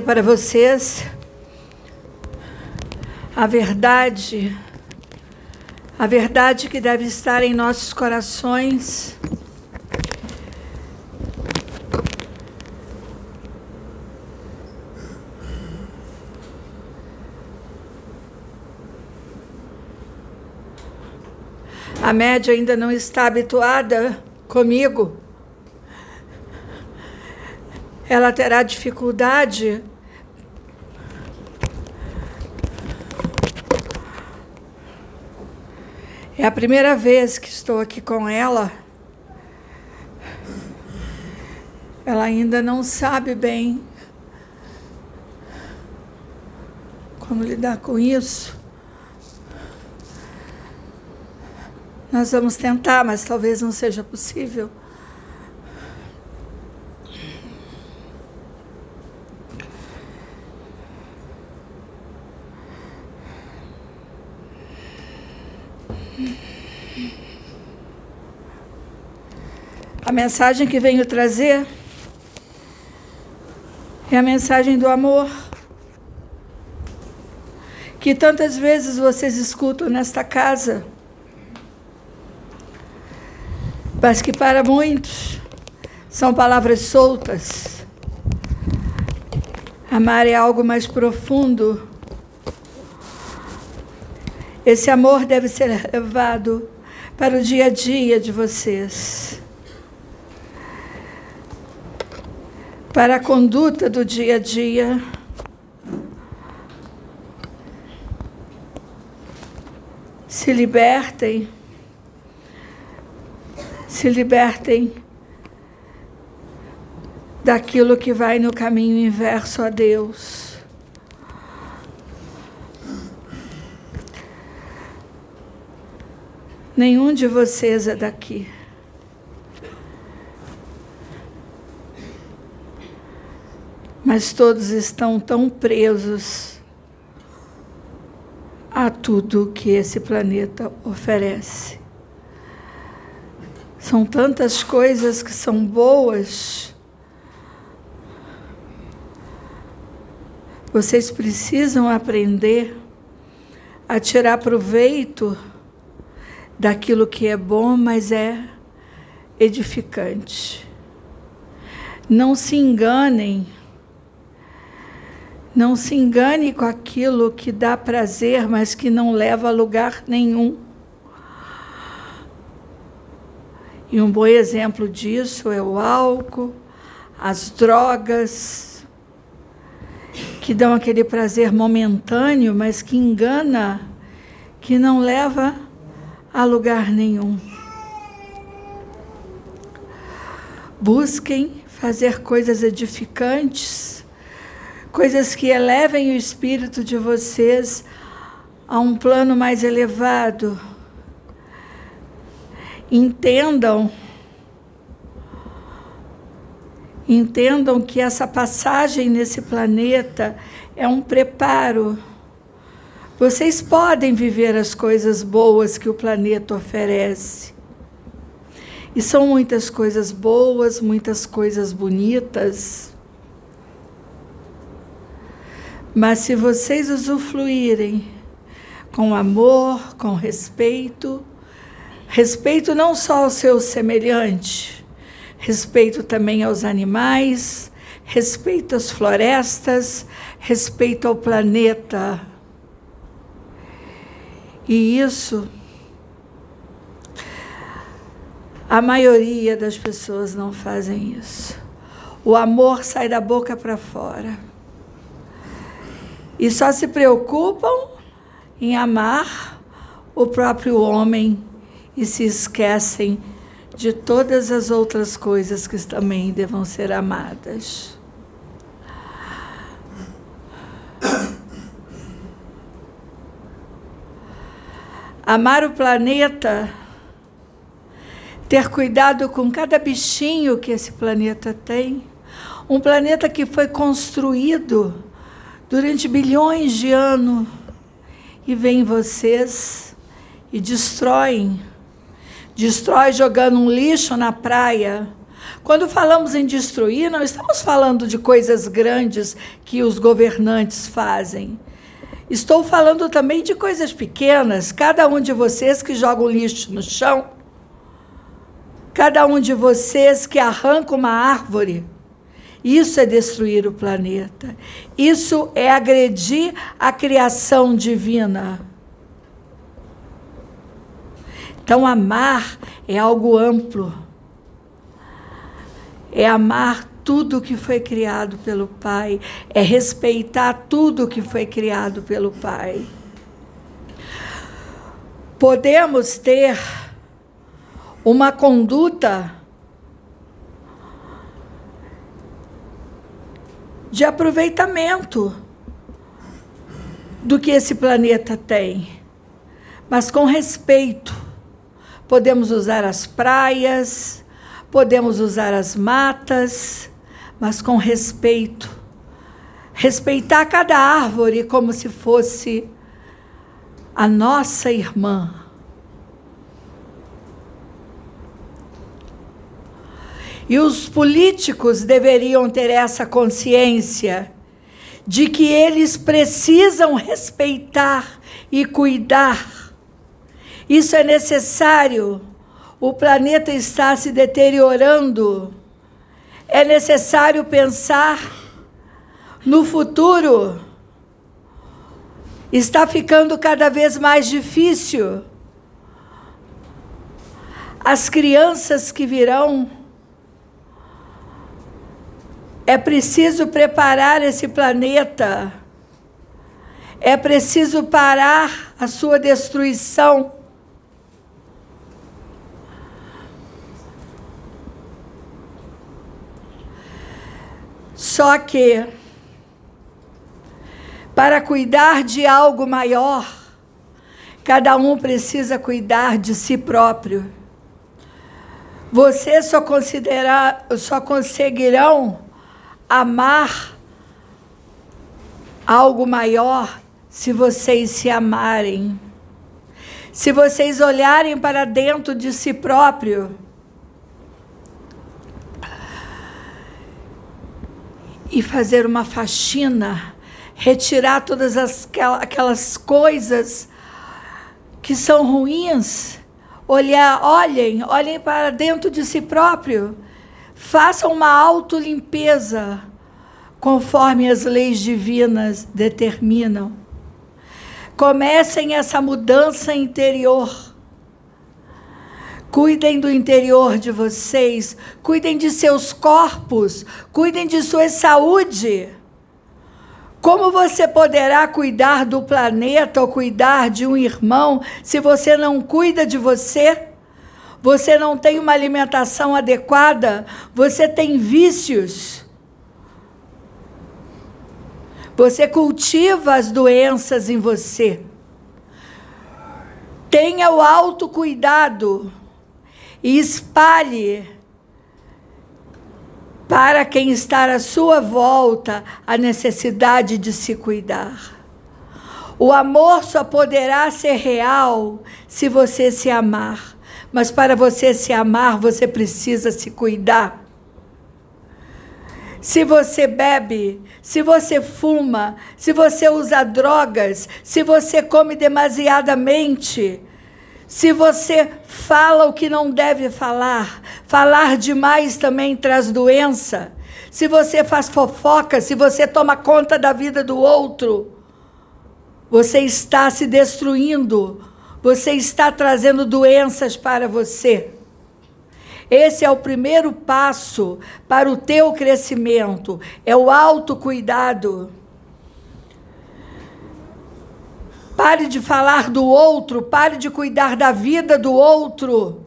dizer para vocês a verdade, a verdade que deve estar em nossos corações. A média ainda não está habituada comigo ela terá dificuldade É a primeira vez que estou aqui com ela. Ela ainda não sabe bem como lidar com isso. Nós vamos tentar, mas talvez não seja possível. A mensagem que venho trazer é a mensagem do amor. Que tantas vezes vocês escutam nesta casa, mas que para muitos são palavras soltas. Amar é algo mais profundo. Esse amor deve ser levado para o dia a dia de vocês. para a conduta do dia a dia. Se libertem, se libertem daquilo que vai no caminho inverso a Deus. Nenhum de vocês é daqui. mas todos estão tão presos a tudo que esse planeta oferece. São tantas coisas que são boas. Vocês precisam aprender a tirar proveito daquilo que é bom, mas é edificante. Não se enganem não se engane com aquilo que dá prazer, mas que não leva a lugar nenhum. E um bom exemplo disso é o álcool, as drogas, que dão aquele prazer momentâneo, mas que engana, que não leva a lugar nenhum. Busquem fazer coisas edificantes coisas que elevem o espírito de vocês a um plano mais elevado. Entendam, entendam que essa passagem nesse planeta é um preparo. Vocês podem viver as coisas boas que o planeta oferece. E são muitas coisas boas, muitas coisas bonitas Mas se vocês usufruírem com amor, com respeito, respeito não só ao seu semelhante, respeito também aos animais, respeito às florestas, respeito ao planeta. E isso a maioria das pessoas não fazem isso. O amor sai da boca para fora e só se preocupam em amar o próprio homem e se esquecem de todas as outras coisas que também devam ser amadas. Amar o planeta, ter cuidado com cada bichinho que esse planeta tem, um planeta que foi construído durante bilhões de anos e vêm vocês e destroem. Destrói jogando um lixo na praia, Quando falamos em destruir, não estamos falando de coisas grandes que os governantes fazem. Estou falando também de coisas pequenas. Cada um de vocês que joga o lixo no chão, cada um de vocês que arranca uma árvore, isso é destruir o planeta. Isso é agredir a criação divina. Então, amar é algo amplo. É amar tudo que foi criado pelo Pai, é respeitar tudo que foi criado pelo Pai. Podemos ter uma conduta de aproveitamento do que esse planeta tem, mas com respeito. Podemos usar as praias, podemos usar as matas, mas com respeito. Respeitar cada árvore como se fosse a nossa irmã. E os políticos deveriam ter essa consciência de que eles precisam respeitar e cuidar. Isso é necessário. O planeta está se deteriorando. É necessário pensar no futuro. Está ficando cada vez mais difícil. As crianças que virão é preciso preparar esse planeta. É preciso parar a sua destruição. Só que, para cuidar de algo maior, cada um precisa cuidar de si próprio. Vocês só, considerar, só conseguirão amar algo maior se vocês se amarem. Se vocês olharem para dentro de si próprio e fazer uma faxina, retirar todas as, aquelas coisas que são ruins, olhar, olhem, olhem para dentro de si próprio Façam uma autolimpeza conforme as leis divinas determinam. Comecem essa mudança interior. Cuidem do interior de vocês, cuidem de seus corpos, cuidem de sua saúde. Como você poderá cuidar do planeta ou cuidar de um irmão se você não cuida de você? você não tem uma alimentação adequada, você tem vícios. Você cultiva as doenças em você. Tenha o autocuidado e espalhe para quem está à sua volta a necessidade de se cuidar. O amor só poderá ser real se você se amar. Mas para você se amar, você precisa se cuidar. Se você bebe, se você fuma, se você usa drogas, se você come demasiadamente, se você fala o que não deve falar, falar demais também traz doença. Se você faz fofoca, se você toma conta da vida do outro, você está se destruindo você está trazendo doenças para você. Esse é o primeiro passo para o teu crescimento, é o autocuidado. Pare de falar do outro, pare de cuidar da vida do outro.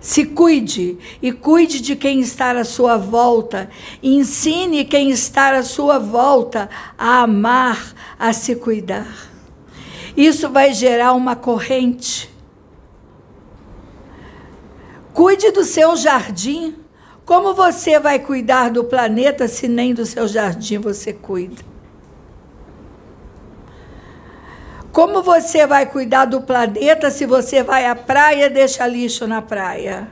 Se cuide e cuide de quem está à sua volta. Ensine quem está à sua volta a amar, a se cuidar. Isso vai gerar uma corrente. Cuide do seu jardim. Como você vai cuidar do planeta se nem do seu jardim você cuida? Como você vai cuidar do planeta se você vai à praia e deixa lixo na praia?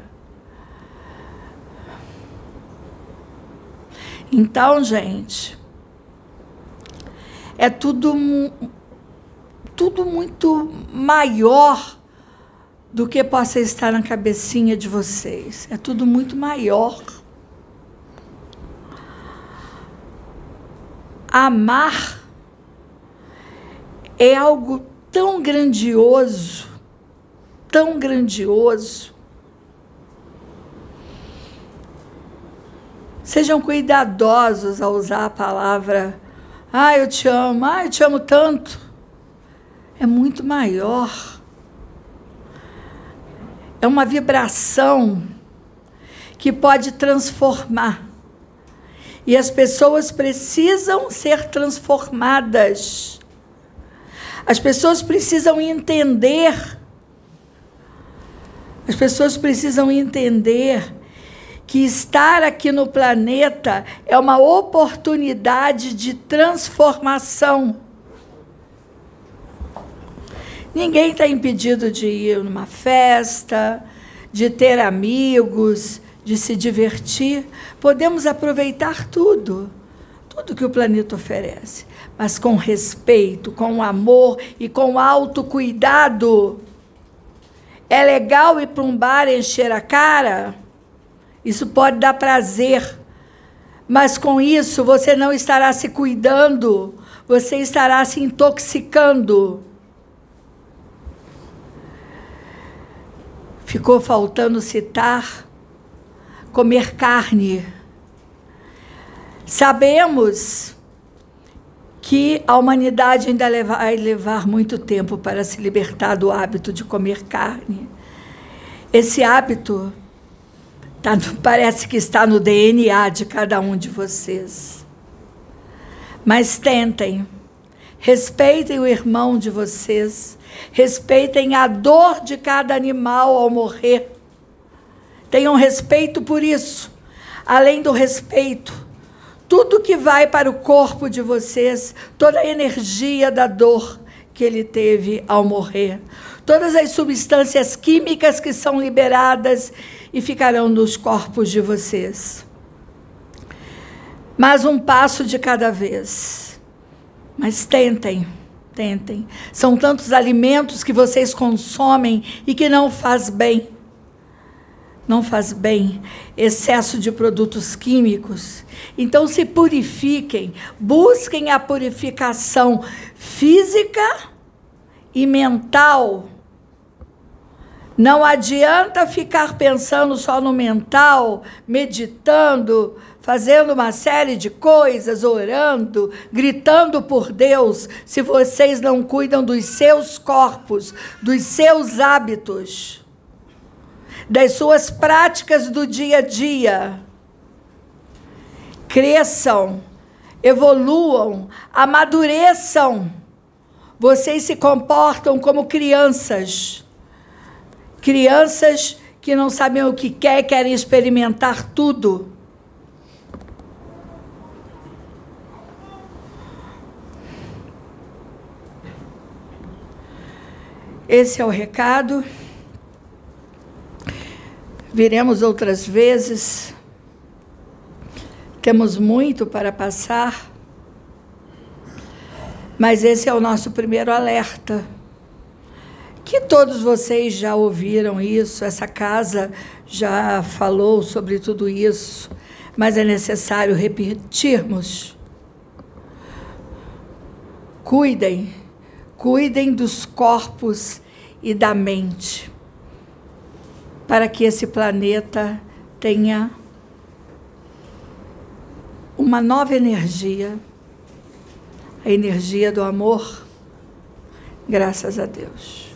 Então, gente, é tudo tudo muito maior do que possa estar na cabecinha de vocês. É tudo muito maior. Amar é algo tão grandioso, tão grandioso. Sejam cuidadosos ao usar a palavra, ah, eu te amo, ah, eu te amo tanto. É muito maior. É uma vibração que pode transformar. E as pessoas precisam ser transformadas. As pessoas precisam entender. As pessoas precisam entender que estar aqui no planeta é uma oportunidade de transformação. Ninguém está impedido de ir numa festa, de ter amigos, de se divertir. Podemos aproveitar tudo, tudo que o planeta oferece, mas com respeito, com amor e com autocuidado. É legal ir para um bar encher a cara? Isso pode dar prazer, mas com isso você não estará se cuidando, você estará se intoxicando. Ficou faltando citar comer carne. Sabemos que a humanidade ainda vai levar muito tempo para se libertar do hábito de comer carne. Esse hábito Tá, parece que está no DNA de cada um de vocês. Mas tentem, respeitem o irmão de vocês, respeitem a dor de cada animal ao morrer. Tenham respeito por isso. Além do respeito, tudo que vai para o corpo de vocês, toda a energia da dor que ele teve ao morrer, todas as substâncias químicas que são liberadas e ficarão nos corpos de vocês. Mas um passo de cada vez. Mas tentem, tentem. São tantos alimentos que vocês consomem e que não faz bem. Não faz bem excesso de produtos químicos. Então se purifiquem, busquem a purificação física e mental não adianta ficar pensando só no mental, meditando, fazendo uma série de coisas, orando, gritando por Deus, se vocês não cuidam dos seus corpos, dos seus hábitos, das suas práticas do dia a dia. Cresçam, evoluam, amadureçam. Vocês se comportam como crianças Crianças que não sabem o que quer, querem experimentar tudo. Esse é o recado. Viremos outras vezes. Temos muito para passar. Mas esse é o nosso primeiro alerta que todos vocês já ouviram isso, essa casa já falou sobre tudo isso, mas é necessário repetirmos. Cuidem, cuidem dos corpos e da mente, para que esse planeta tenha uma nova energia, a energia do amor. Graças a Deus.